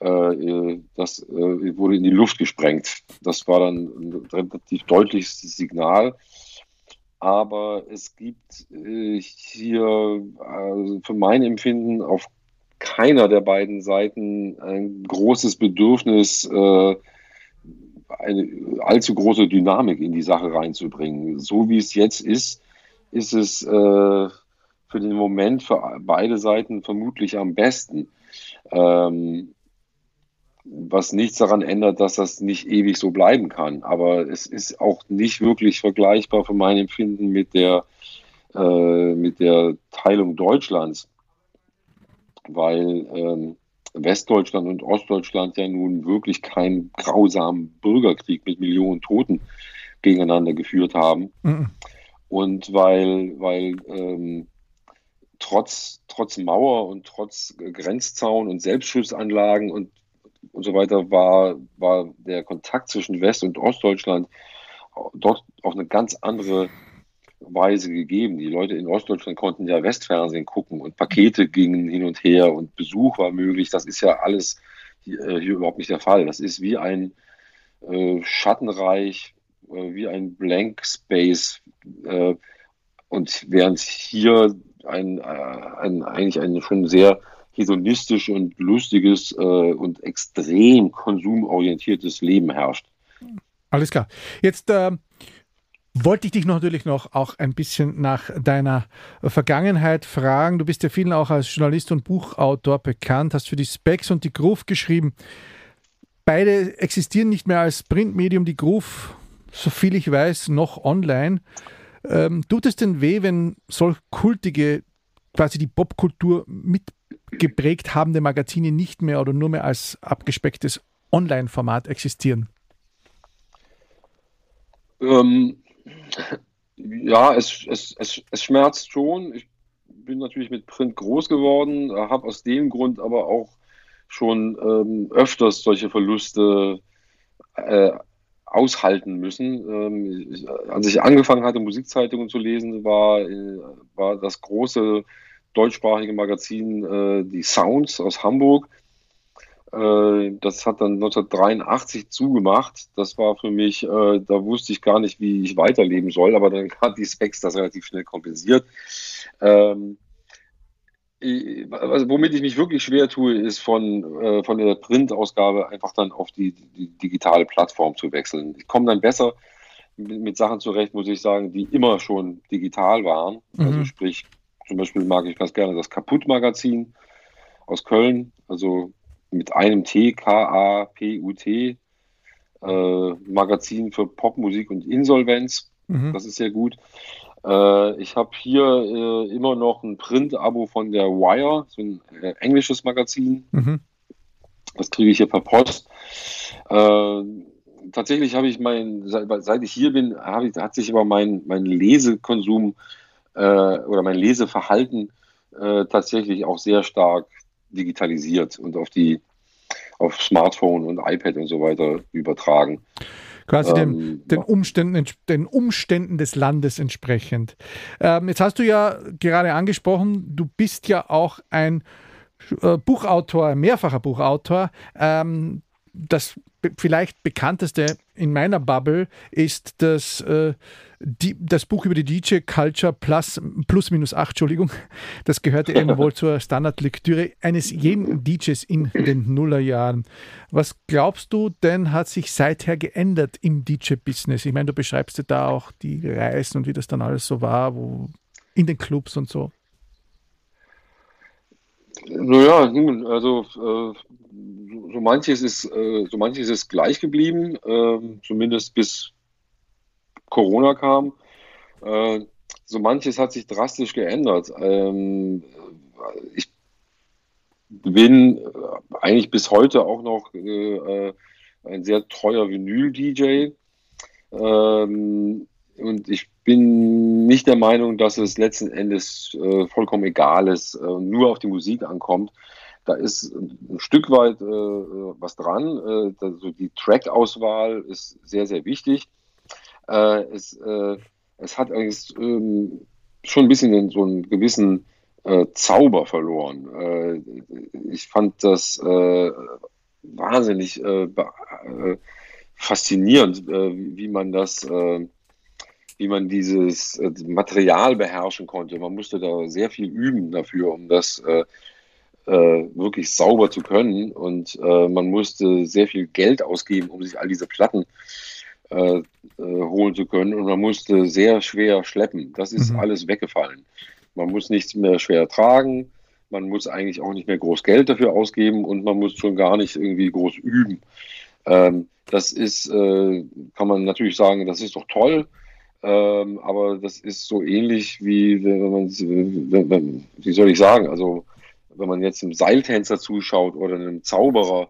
Äh, das äh, wurde in die Luft gesprengt. Das war dann ein relativ deutliches Signal. Aber es gibt äh, hier also für mein Empfinden auf keiner der beiden Seiten ein großes Bedürfnis, äh, eine allzu große Dynamik in die Sache reinzubringen. So wie es jetzt ist, ist es äh, für den Moment für beide Seiten vermutlich am besten. Ähm, was nichts daran ändert, dass das nicht ewig so bleiben kann. Aber es ist auch nicht wirklich vergleichbar von meinem Empfinden mit der, äh, mit der Teilung Deutschlands, weil ähm, Westdeutschland und Ostdeutschland ja nun wirklich keinen grausamen Bürgerkrieg mit Millionen Toten gegeneinander geführt haben. Mhm. Und weil, weil ähm, trotz, trotz Mauer und trotz Grenzzaun und Selbstschussanlagen und, und so weiter war, war der Kontakt zwischen West- und Ostdeutschland dort auf eine ganz andere Weise gegeben. Die Leute in Ostdeutschland konnten ja Westfernsehen gucken und Pakete gingen hin und her und Besuch war möglich. Das ist ja alles hier, äh, hier überhaupt nicht der Fall. Das ist wie ein äh, Schattenreich, äh, wie ein Blank Space. Äh, und während hier ein, äh, ein, eigentlich ein schon sehr hedonistisch und lustiges äh, und extrem konsumorientiertes Leben herrscht. Alles klar. Jetzt äh, wollte ich dich natürlich noch auch ein bisschen nach deiner Vergangenheit fragen. Du bist ja vielen auch als Journalist und Buchautor bekannt, hast für die Specs und die Groove geschrieben. Beide existieren nicht mehr als Printmedium, die Groove, soviel ich weiß, noch online. Ähm, tut es denn weh, wenn solch kultige, quasi die Popkultur mitgeprägt habende Magazine nicht mehr oder nur mehr als abgespecktes Online-Format existieren? Ähm, ja, es, es, es, es schmerzt schon. Ich bin natürlich mit Print groß geworden, habe aus dem Grund aber auch schon ähm, öfters solche Verluste äh, aushalten müssen. Ähm, als ich angefangen hatte, Musikzeitungen zu lesen, war, äh, war das große deutschsprachige Magazin äh, die Sounds aus Hamburg. Äh, das hat dann 1983 zugemacht. Das war für mich, äh, da wusste ich gar nicht, wie ich weiterleben soll, aber dann hat die Specs das relativ schnell kompensiert. Ähm, also womit ich mich wirklich schwer tue, ist von, äh, von der Printausgabe einfach dann auf die, die digitale Plattform zu wechseln. Ich komme dann besser mit, mit, Sachen zurecht, muss ich sagen, die immer schon digital waren. Mhm. Also sprich, zum Beispiel mag ich ganz gerne das Kaputt-Magazin aus Köln, also mit einem T, K-A-P-U-T, äh, Magazin für Popmusik und Insolvenz. Mhm. Das ist sehr gut. Äh, ich habe hier äh, immer noch ein Print-Abo von der Wire, so ein äh, englisches Magazin. Mhm. Das kriege ich hier per Post. Äh, tatsächlich habe ich mein, seit, seit, ich hier bin, ich, hat sich aber mein, mein Lesekonsum äh, oder mein Leseverhalten äh, tatsächlich auch sehr stark digitalisiert und auf die auf Smartphone und iPad und so weiter übertragen. Quasi ähm, den, den, Umständen, den Umständen des Landes entsprechend. Ähm, jetzt hast du ja gerade angesprochen, du bist ja auch ein äh, Buchautor, mehrfacher Buchautor. Ähm, das vielleicht bekannteste in meiner Bubble ist das, äh, die, das Buch über die DJ Culture plus, plus minus 8, Entschuldigung. Das gehörte eben wohl zur Standardlektüre eines jeden DJs in den Nullerjahren. Was glaubst du denn, hat sich seither geändert im DJ-Business? Ich meine, du beschreibst ja da auch die Reisen und wie das dann alles so war, wo in den Clubs und so. Naja, also äh, so manches ist, äh, so manches ist gleich geblieben, äh, zumindest bis Corona kam. Äh, so manches hat sich drastisch geändert. Ähm, ich bin äh, eigentlich bis heute auch noch äh, ein sehr treuer Vinyl-DJ. Ähm, und ich bin nicht der Meinung, dass es letzten Endes äh, vollkommen egal ist, äh, nur auf die Musik ankommt. Da ist ein Stück weit äh, was dran. Äh, also die Track-Auswahl ist sehr, sehr wichtig. Äh, es, äh, es hat eigentlich ähm, schon ein bisschen so einen gewissen Zauber verloren. ich fand das wahnsinnig faszinierend, wie man das, wie man dieses äh, Material beherrschen konnte. Man musste da sehr viel üben dafür, um das äh, wirklich sauber zu können. Und man musste sehr viel Geld ausgeben, um sich all diese Platten holen zu können. Und man musste sehr schwer schleppen. Das ist mhm. alles weggefallen. Man muss nichts mehr schwer tragen man muss eigentlich auch nicht mehr groß Geld dafür ausgeben und man muss schon gar nicht irgendwie groß üben. Ähm, das ist, äh, kann man natürlich sagen, das ist doch toll, ähm, aber das ist so ähnlich wie, wenn man, wenn, wenn, wie soll ich sagen, also wenn man jetzt einem Seiltänzer zuschaut oder einem Zauberer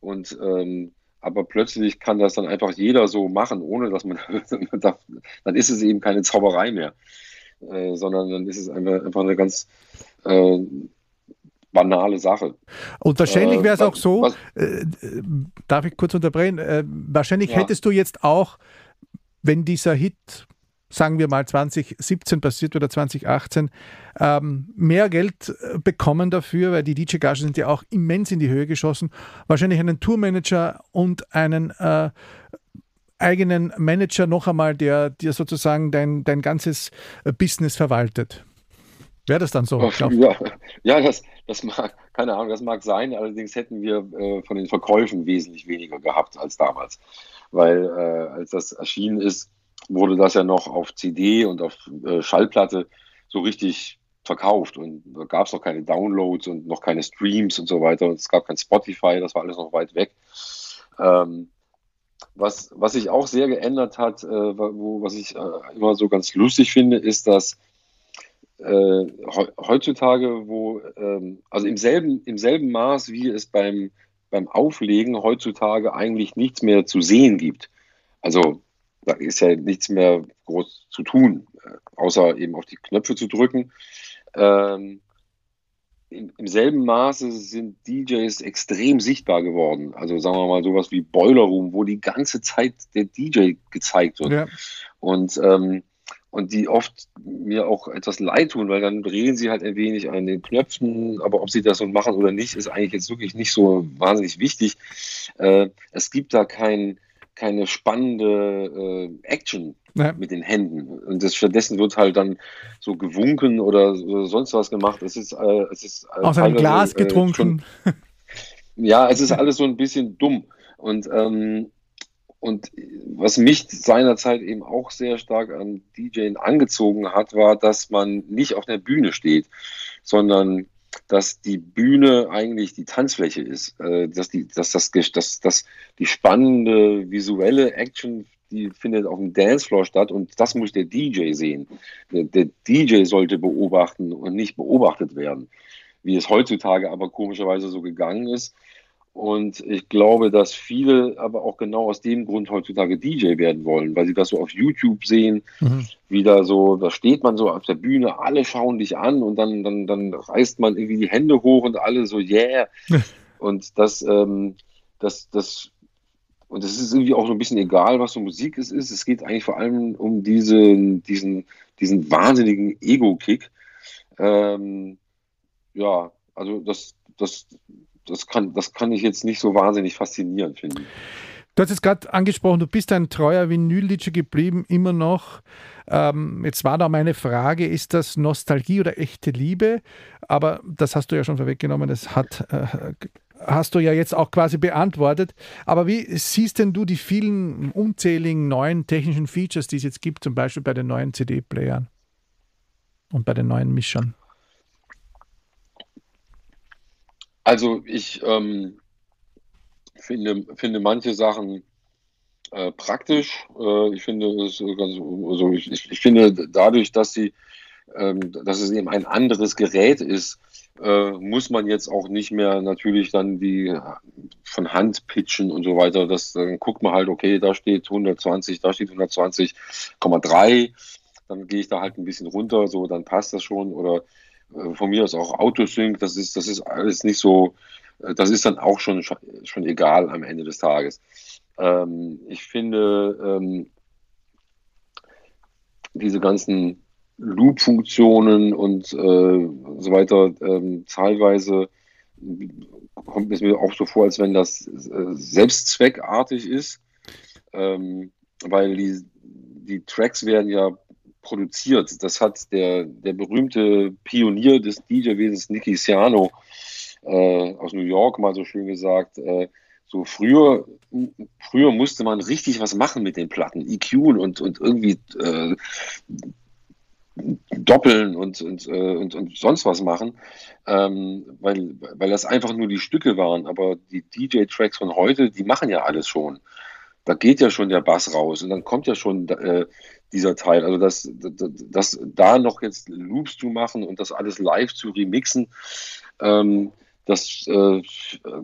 und ähm, aber plötzlich kann das dann einfach jeder so machen, ohne dass man, dann ist es eben keine Zauberei mehr, äh, sondern dann ist es einfach, einfach eine ganz äh, banale Sache. Und wahrscheinlich äh, wäre es auch so, äh, darf ich kurz unterbrechen, äh, wahrscheinlich ja. hättest du jetzt auch, wenn dieser Hit, sagen wir mal 2017 passiert oder 2018, ähm, mehr Geld äh, bekommen dafür, weil die DJ-Gagen sind ja auch immens in die Höhe geschossen, wahrscheinlich einen Tourmanager und einen äh, eigenen Manager noch einmal, der dir sozusagen dein, dein ganzes äh, Business verwaltet. Wäre das dann so? Ja, ja das, das mag, keine Ahnung, das mag sein. Allerdings hätten wir äh, von den Verkäufen wesentlich weniger gehabt als damals. Weil äh, als das erschienen ist, wurde das ja noch auf CD und auf äh, Schallplatte so richtig verkauft. Und da gab es noch keine Downloads und noch keine Streams und so weiter. Und es gab kein Spotify, das war alles noch weit weg. Ähm, was, was sich auch sehr geändert hat, äh, wo, was ich äh, immer so ganz lustig finde, ist, dass äh, heutzutage, wo, ähm, also im selben, im selben Maß, wie es beim, beim Auflegen heutzutage eigentlich nichts mehr zu sehen gibt. Also da ist ja nichts mehr groß zu tun, äh, außer eben auf die Knöpfe zu drücken. Ähm, im, im, selben Maße sind DJs extrem sichtbar geworden. Also sagen wir mal sowas wie Boiler Room, wo die ganze Zeit der DJ gezeigt wird. Ja. Und ähm, und die oft mir auch etwas leid tun, weil dann drehen sie halt ein wenig an den Knöpfen, aber ob sie das so machen oder nicht, ist eigentlich jetzt wirklich nicht so wahnsinnig wichtig. Äh, es gibt da kein, keine spannende äh, Action ja. mit den Händen. Und das, stattdessen wird halt dann so gewunken oder, oder sonst was gemacht. Es ist, äh, es ist äh, aus einem Glas äh, getrunken. Schon, ja, es ist alles so ein bisschen dumm. Und ähm, und was mich seinerzeit eben auch sehr stark an DJing angezogen hat, war, dass man nicht auf der Bühne steht, sondern dass die Bühne eigentlich die Tanzfläche ist, äh, dass, die, dass, das, dass, dass die spannende visuelle Action, die findet auf dem Dancefloor statt und das muss der DJ sehen. Der, der DJ sollte beobachten und nicht beobachtet werden, wie es heutzutage aber komischerweise so gegangen ist und ich glaube, dass viele aber auch genau aus dem Grund heutzutage DJ werden wollen, weil sie das so auf YouTube sehen, mhm. wie da so, da steht man so auf der Bühne, alle schauen dich an und dann, dann, dann reißt man irgendwie die Hände hoch und alle so, yeah. und das, ähm, das, das, und es ist irgendwie auch so ein bisschen egal, was für Musik es ist. Es geht eigentlich vor allem um diesen, diesen, diesen wahnsinnigen Ego-Kick. Ähm, ja, also das, das, das kann, das kann ich jetzt nicht so wahnsinnig faszinierend finden. Du hast es gerade angesprochen, du bist ein treuer Vinyl-DJ geblieben, immer noch. Ähm, jetzt war da meine Frage, ist das Nostalgie oder echte Liebe? Aber das hast du ja schon vorweggenommen, das hat, äh, hast du ja jetzt auch quasi beantwortet. Aber wie siehst denn du die vielen unzähligen neuen technischen Features, die es jetzt gibt, zum Beispiel bei den neuen CD-Playern und bei den neuen Mischern? Also ich ähm, finde, finde manche Sachen äh, praktisch. Äh, ich finde es ganz, also ich, ich, finde dadurch, dass sie, ähm, dass es eben ein anderes Gerät ist, äh, muss man jetzt auch nicht mehr natürlich dann die von Hand pitchen und so weiter. Das, dann guckt man halt, okay, da steht 120, da steht 120,3. Dann gehe ich da halt ein bisschen runter, so dann passt das schon. Oder von mir aus auch Autosync, das ist, das ist alles nicht so, äh, das ist dann auch schon, schon egal am Ende des Tages. Ähm, ich finde, ähm, diese ganzen Loop-Funktionen und äh, so weiter ähm, teilweise kommt es mir auch so vor, als wenn das äh, selbstzweckartig ist, ähm, weil die, die Tracks werden ja produziert. Das hat der, der berühmte Pionier des DJ-Wesens, Nicky Siano, äh, aus New York mal so schön gesagt. Äh, so früher, früher musste man richtig was machen mit den Platten, EQ und, und irgendwie äh, doppeln und, und, äh, und, und, sonst was machen, ähm, weil, weil das einfach nur die Stücke waren. Aber die DJ-Tracks von heute, die machen ja alles schon. Da geht ja schon der Bass raus und dann kommt ja schon äh, dieser Teil. Also das, das, das, da noch jetzt Loops zu machen und das alles live zu remixen, ähm, das, äh,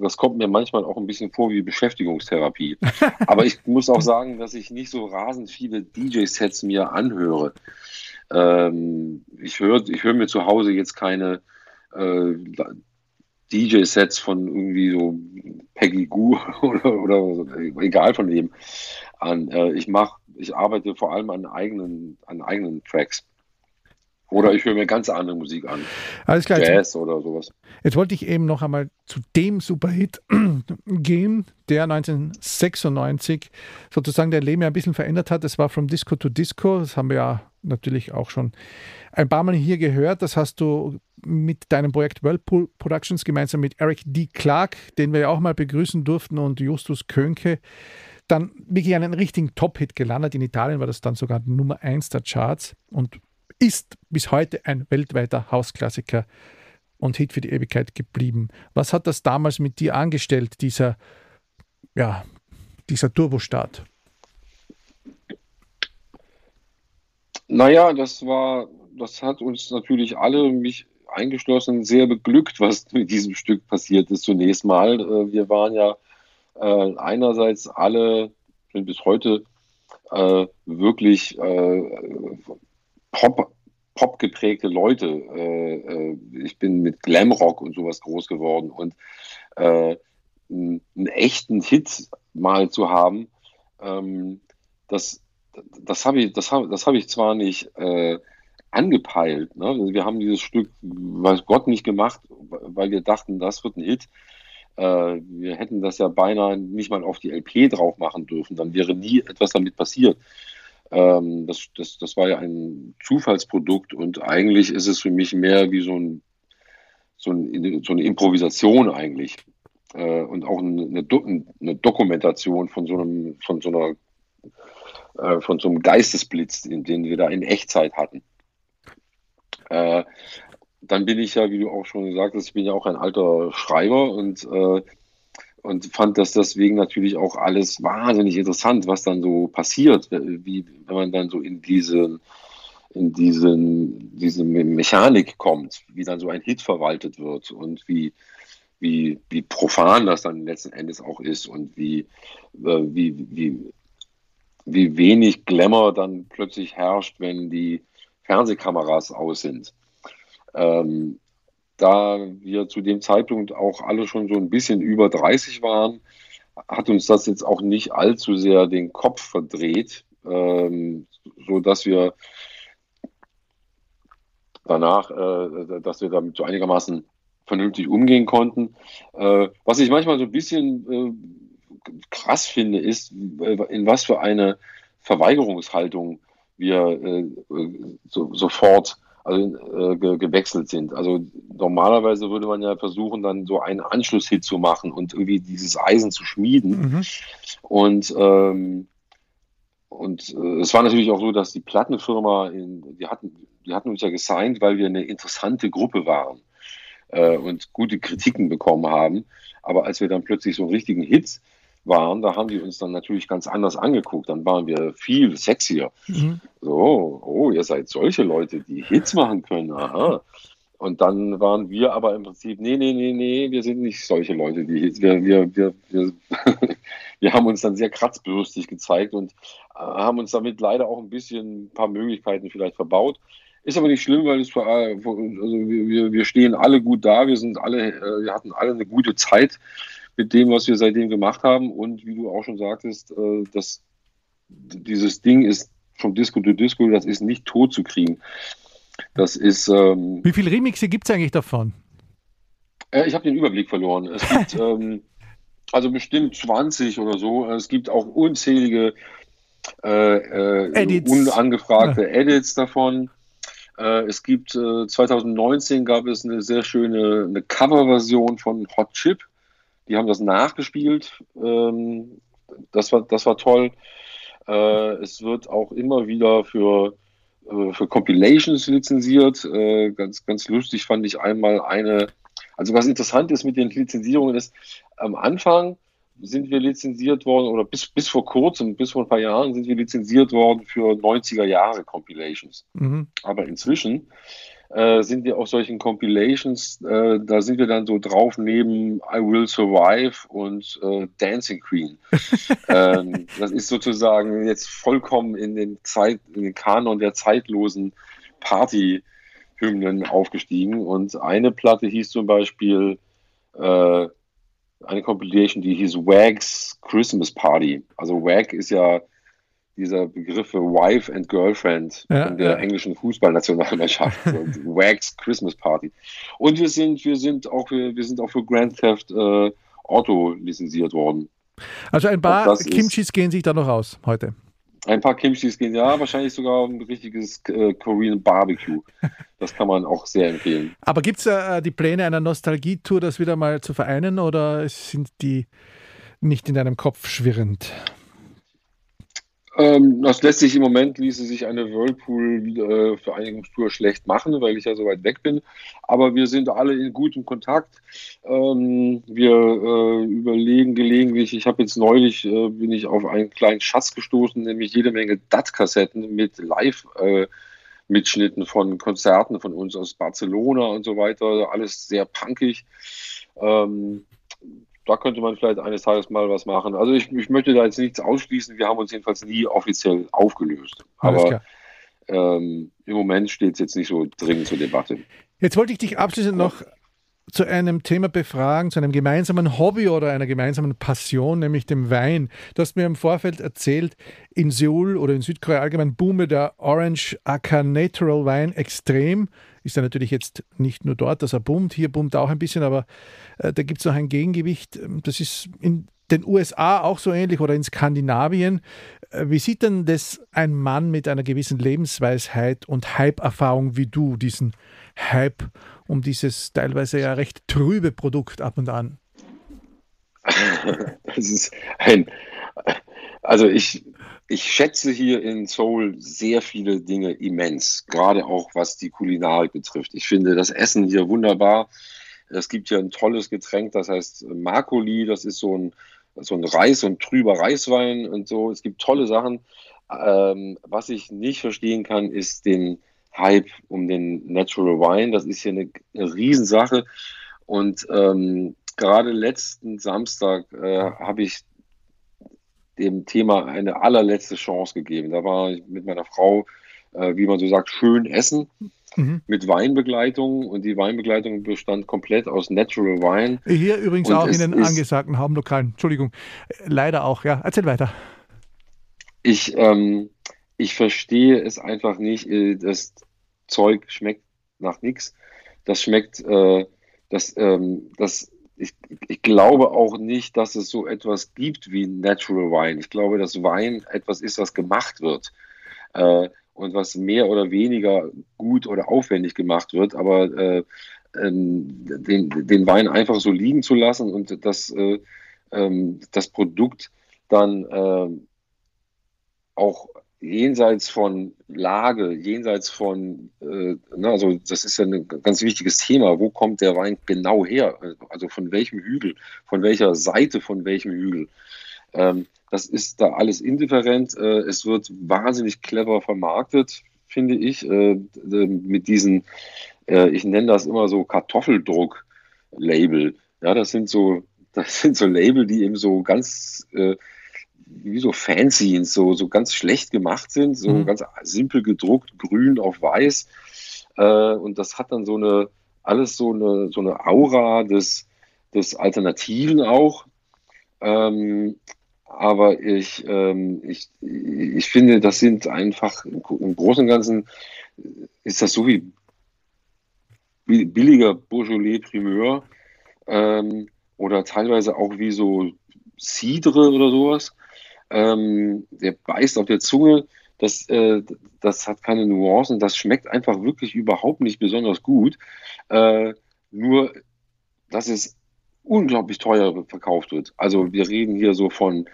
das kommt mir manchmal auch ein bisschen vor wie Beschäftigungstherapie. Aber ich muss auch sagen, dass ich nicht so rasend viele DJ-Sets mir anhöre. Ähm, ich höre ich hör mir zu Hause jetzt keine äh, DJ-Sets von irgendwie so Peggy Goo oder, oder egal von dem an. Äh, ich mache, ich arbeite vor allem an eigenen, an eigenen Tracks. Oder ich höre mir ganz andere Musik an. Alles klar. Jazz oder sowas. Jetzt wollte ich eben noch einmal zu dem Superhit gehen, der 1996 sozusagen dein Leben ja ein bisschen verändert hat. Das war From Disco to Disco. Das haben wir ja natürlich auch schon ein paar Mal hier gehört. Das hast du mit deinem Projekt Whirlpool Productions gemeinsam mit Eric D. Clark, den wir ja auch mal begrüßen durften, und Justus Könke dann wirklich einen richtigen Top-Hit gelandet. In Italien war das dann sogar Nummer 1 der Charts und ist bis heute ein weltweiter Hausklassiker und Hit für die Ewigkeit geblieben. Was hat das damals mit dir angestellt, dieser, ja, dieser Turbostart? Naja, das war, das hat uns natürlich alle, mich eingeschlossen, sehr beglückt, was mit diesem Stück passiert ist zunächst mal. Äh, wir waren ja äh, einerseits alle, sind bis heute äh, wirklich Pop, Pop geprägte Leute. Ich bin mit Glamrock und sowas groß geworden und einen echten Hit mal zu haben, ähm, das, das habe ich, das hab, das hab ich zwar nicht äh, angepeilt. Ne? Also wir haben dieses Stück, weiß Gott, nicht gemacht, weil wir dachten, das wird ein Hit. Äh, wir hätten das ja beinahe nicht mal auf die LP drauf machen dürfen. Dann wäre nie etwas damit passiert. Ähm, das, das, das war ja ein Zufallsprodukt und eigentlich ist es für mich mehr wie so, ein, so, ein, so eine Improvisation eigentlich. Äh, und auch eine, eine, Dokumentation von so einem, von so einer äh, von so einem Geistesblitz, den wir da in Echtzeit hatten. Äh, dann bin ich ja, wie du auch schon gesagt hast, ich bin ja auch ein alter Schreiber und, äh, und fand das deswegen natürlich auch alles wahnsinnig interessant, was dann so passiert, wie, wenn man dann so in diese, in diesen, diese Mechanik kommt, wie dann so ein Hit verwaltet wird und wie, wie, wie profan das dann letzten Endes auch ist und wie, äh, wie, wie, wie wenig Glamour dann plötzlich herrscht, wenn die Fernsehkameras aus sind. Ähm, da wir zu dem Zeitpunkt auch alle schon so ein bisschen über 30 waren, hat uns das jetzt auch nicht allzu sehr den Kopf verdreht, ähm, so dass wir danach, äh, dass wir damit so einigermaßen vernünftig umgehen konnten. Äh, was ich manchmal so ein bisschen äh, krass finde, ist, in was für eine Verweigerungshaltung wir äh, so, sofort also, äh, ge gewechselt sind. Also normalerweise würde man ja versuchen, dann so einen Anschlusshit zu machen und irgendwie dieses Eisen zu schmieden. Mhm. Und ähm, und äh, es war natürlich auch so, dass die Plattenfirma, in, die, hatten, die hatten uns ja gesigned, weil wir eine interessante Gruppe waren äh, und gute Kritiken bekommen haben. Aber als wir dann plötzlich so einen richtigen Hit waren, da haben die uns dann natürlich ganz anders angeguckt. Dann waren wir viel sexier. Mhm. So, oh, ihr seid solche Leute, die Hits machen können. Aha. Und dann waren wir aber im Prinzip, nee, nee, nee, nee, wir sind nicht solche Leute, die Hits. Wir, wir, wir, wir, wir haben uns dann sehr kratzbürstig gezeigt und äh, haben uns damit leider auch ein bisschen ein paar Möglichkeiten vielleicht verbaut. Ist aber nicht schlimm, weil es für, also wir, wir stehen alle gut da, wir sind alle, äh, wir hatten alle eine gute Zeit mit dem, was wir seitdem gemacht haben. Und wie du auch schon sagtest, äh, dass dieses Ding ist vom Disco to Disco, das ist nicht tot zu kriegen. Das ist. Ähm, wie viele Remixe gibt es eigentlich davon? Äh, ich habe den Überblick verloren. Es gibt ähm, also bestimmt 20 oder so. Es gibt auch unzählige äh, äh, Edits. unangefragte ja. Edits davon. Äh, es gibt 2019 gab es eine sehr schöne eine Coverversion von Hot Chip. Die haben das nachgespielt. Ähm, das war das war toll. es wird auch immer wieder für für Compilations lizenziert. ganz ganz lustig fand ich einmal eine also was interessant ist mit den Lizenzierungen ist, am Anfang sind wir lizenziert worden, oder bis, bis vor kurzem, bis vor ein paar Jahren sind wir lizenziert worden für 90er Jahre Compilations. Mhm. Aber inzwischen äh, sind wir auf solchen Compilations, äh, da sind wir dann so drauf neben I Will Survive und äh, Dancing Queen. ähm, das ist sozusagen jetzt vollkommen in den, Zeit, in den Kanon der zeitlosen Party- Hymnen aufgestiegen. Und eine Platte hieß zum Beispiel, äh, eine Compilation, die hieß Wags Christmas Party. Also Wag ist ja dieser Begriff für Wife and Girlfriend ja, in der ja. englischen Fußballnationalmannschaft. Wags Christmas Party. Und wir sind, wir sind auch für, wir sind auch für Grand Theft äh, Auto lizenziert worden. Also ein paar Kimchis gehen sich da noch aus heute. Ein paar Kimchis gehen, ja, wahrscheinlich sogar ein richtiges äh, Korean Barbecue. Das kann man auch sehr empfehlen. Aber gibt es äh, die Pläne einer Nostalgie-Tour, das wieder mal zu vereinen oder sind die nicht in deinem Kopf schwirrend? Ähm, das lässt sich im Moment, ließe sich eine Whirlpool-Vereinigungstour äh, schlecht machen, weil ich ja so weit weg bin. Aber wir sind alle in gutem Kontakt. Ähm, wir äh, überlegen gelegentlich, ich habe jetzt neulich, äh, bin ich auf einen kleinen Schatz gestoßen, nämlich jede Menge DAT-Kassetten mit Live- äh, Mitschnitten von Konzerten von uns aus Barcelona und so weiter. Alles sehr punkig. Ähm, da könnte man vielleicht eines Tages mal was machen. Also ich, ich möchte da jetzt nichts ausschließen. Wir haben uns jedenfalls nie offiziell aufgelöst. Aber ähm, im Moment steht es jetzt nicht so dringend zur Debatte. Jetzt wollte ich dich abschließend noch zu einem Thema befragen, zu einem gemeinsamen Hobby oder einer gemeinsamen Passion, nämlich dem Wein. Du hast mir im Vorfeld erzählt, in Seoul oder in Südkorea allgemein boome der Orange Aka Natural Wein extrem. Ist ja natürlich jetzt nicht nur dort, dass er boomt, hier boomt auch ein bisschen, aber äh, da gibt es noch ein Gegengewicht. Das ist in den USA auch so ähnlich oder in Skandinavien. Äh, wie sieht denn das ein Mann mit einer gewissen Lebensweisheit und Hype-Erfahrung wie du, diesen Hype um dieses teilweise ja recht trübe Produkt ab und an? Das ist ein, also ich, ich schätze hier in Seoul sehr viele Dinge immens, gerade auch was die Kulinarik betrifft. Ich finde das Essen hier wunderbar. Es gibt hier ein tolles Getränk, das heißt Makoli, das ist so ein, so ein Reis, ein trüber Reiswein und so. Es gibt tolle Sachen. Ähm, was ich nicht verstehen kann, ist den Hype um den Natural Wine. Das ist hier eine, eine Riesensache. Und ähm, gerade letzten Samstag äh, habe ich dem Thema eine allerletzte Chance gegeben. Da war ich mit meiner Frau, äh, wie man so sagt, schön essen. Mhm. Mit Weinbegleitung und die Weinbegleitung bestand komplett aus Natural Wine. Hier übrigens und auch in den angesagten Habenlokalen. Entschuldigung, leider auch, ja. Erzähl weiter. Ich, ähm, ich verstehe es einfach nicht. Äh, das Zeug schmeckt nach nichts. Das schmeckt, äh, das, ähm, das, ich, ich glaube auch nicht, dass es so etwas gibt wie Natural Wine. Ich glaube, dass Wein etwas ist, was gemacht wird. Äh, und was mehr oder weniger gut oder aufwendig gemacht wird, aber äh, ähm, den, den Wein einfach so liegen zu lassen und das, äh, ähm, das Produkt dann äh, auch jenseits von Lage, jenseits von, äh, na, also das ist ja ein ganz wichtiges Thema, wo kommt der Wein genau her? Also von welchem Hügel, von welcher Seite von welchem Hügel? Ähm, das ist da alles indifferent. Äh, es wird wahnsinnig clever vermarktet, finde ich, äh, mit diesen, äh, ich nenne das immer so Kartoffeldruck-Label. Ja, das sind so, das sind so Label, die eben so ganz wie so Fanzines, so, so ganz schlecht gemacht sind, so mhm. ganz simpel gedruckt, grün auf weiß. Und das hat dann so eine, alles so eine, so eine Aura des, des Alternativen auch. Ähm, aber ich, ähm, ich, ich finde, das sind einfach im, im Großen und Ganzen ist das so wie billiger Beaujolais Primeur ähm, oder teilweise auch wie so Cidre oder sowas. Ähm, der beißt auf der Zunge. Das, äh, das hat keine Nuancen. Das schmeckt einfach wirklich überhaupt nicht besonders gut. Äh, nur, dass es unglaublich teuer verkauft wird. Also wir reden hier so von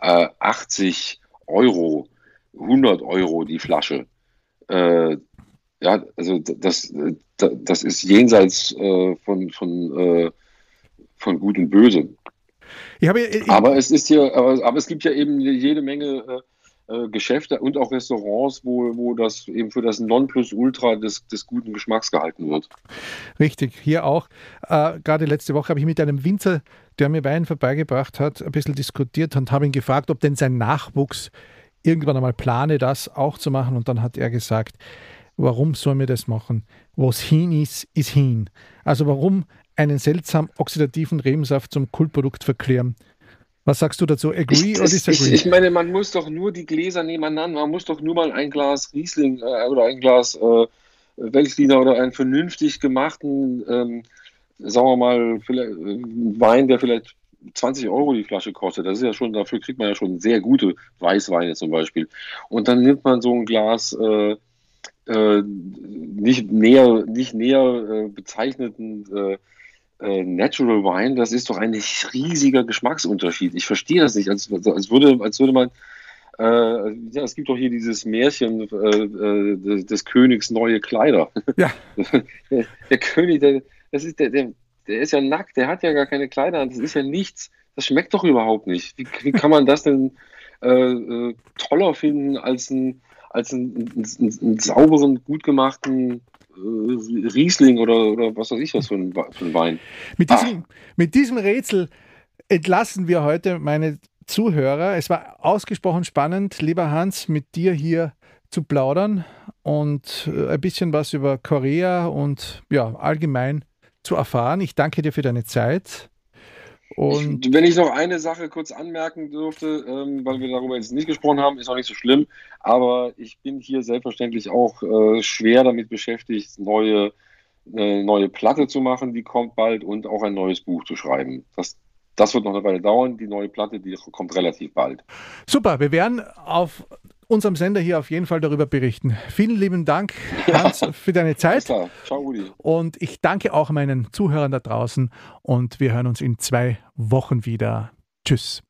äh, 80 Euro, 100 Euro die Flasche. Äh, ja, also das, das ist jenseits äh, von, von, äh, von Gut und Böse. Ich, aber es ist hier, aber, aber, es gibt ja eben jede Menge äh, Geschäfte und auch Restaurants, wo, wo das eben für das Nonplusultra des, des guten Geschmacks gehalten wird. Richtig, hier auch. Äh, gerade letzte Woche habe ich mit einem Winzer, der mir Wein vorbeigebracht hat, ein bisschen diskutiert und habe ihn gefragt, ob denn sein Nachwuchs irgendwann einmal plane, das auch zu machen. Und dann hat er gesagt, warum sollen wir das machen? Wo es hin ist, ist hin. Also warum einen seltsam oxidativen Rebensaft zum Kultprodukt verklären? Was sagst du dazu? Agree oder disagree? Ich, ich, meine, man muss doch nur die Gläser nebeneinander, man muss doch nur mal ein Glas Riesling äh, oder ein Glas äh, Weltliner oder einen vernünftig gemachten, ähm, sagen wir mal, vielleicht, äh, Wein, der vielleicht 20 Euro die Flasche kostet. Das ist ja schon, dafür kriegt man ja schon sehr gute Weißweine zum Beispiel. Und dann nimmt man so ein Glas äh, äh, nicht näher, nicht näher äh, bezeichneten äh, äh, Natural Wine, das ist doch ein riesiger Geschmacksunterschied. Ich verstehe das nicht, als, als, würde, als würde man äh, ja, es gibt doch hier dieses Märchen äh, des Königs neue Kleider. Ja. Der, der König, der, das ist der, der, der ist ja nackt, der hat ja gar keine Kleider an, das ist ja nichts. Das schmeckt doch überhaupt nicht. Wie, wie kann man das denn äh, toller finden als ein als einen, einen, einen sauberen, gut gemachten äh, Riesling oder, oder was weiß ich was für ein, für ein Wein. Mit diesem, mit diesem Rätsel entlassen wir heute meine Zuhörer. Es war ausgesprochen spannend, lieber Hans, mit dir hier zu plaudern und äh, ein bisschen was über Korea und ja, allgemein zu erfahren. Ich danke dir für deine Zeit. Und ich, wenn ich noch eine Sache kurz anmerken dürfte, ähm, weil wir darüber jetzt nicht gesprochen haben, ist auch nicht so schlimm, aber ich bin hier selbstverständlich auch äh, schwer damit beschäftigt, neue, eine neue Platte zu machen, die kommt bald und auch ein neues Buch zu schreiben. Das, das wird noch eine Weile dauern. Die neue Platte, die kommt relativ bald. Super, wir werden auf unserem Sender hier auf jeden Fall darüber berichten. Vielen lieben Dank, Hans, ja. für deine Zeit. Ciao, Rudi. Und ich danke auch meinen Zuhörern da draußen und wir hören uns in zwei Wochen wieder. Tschüss.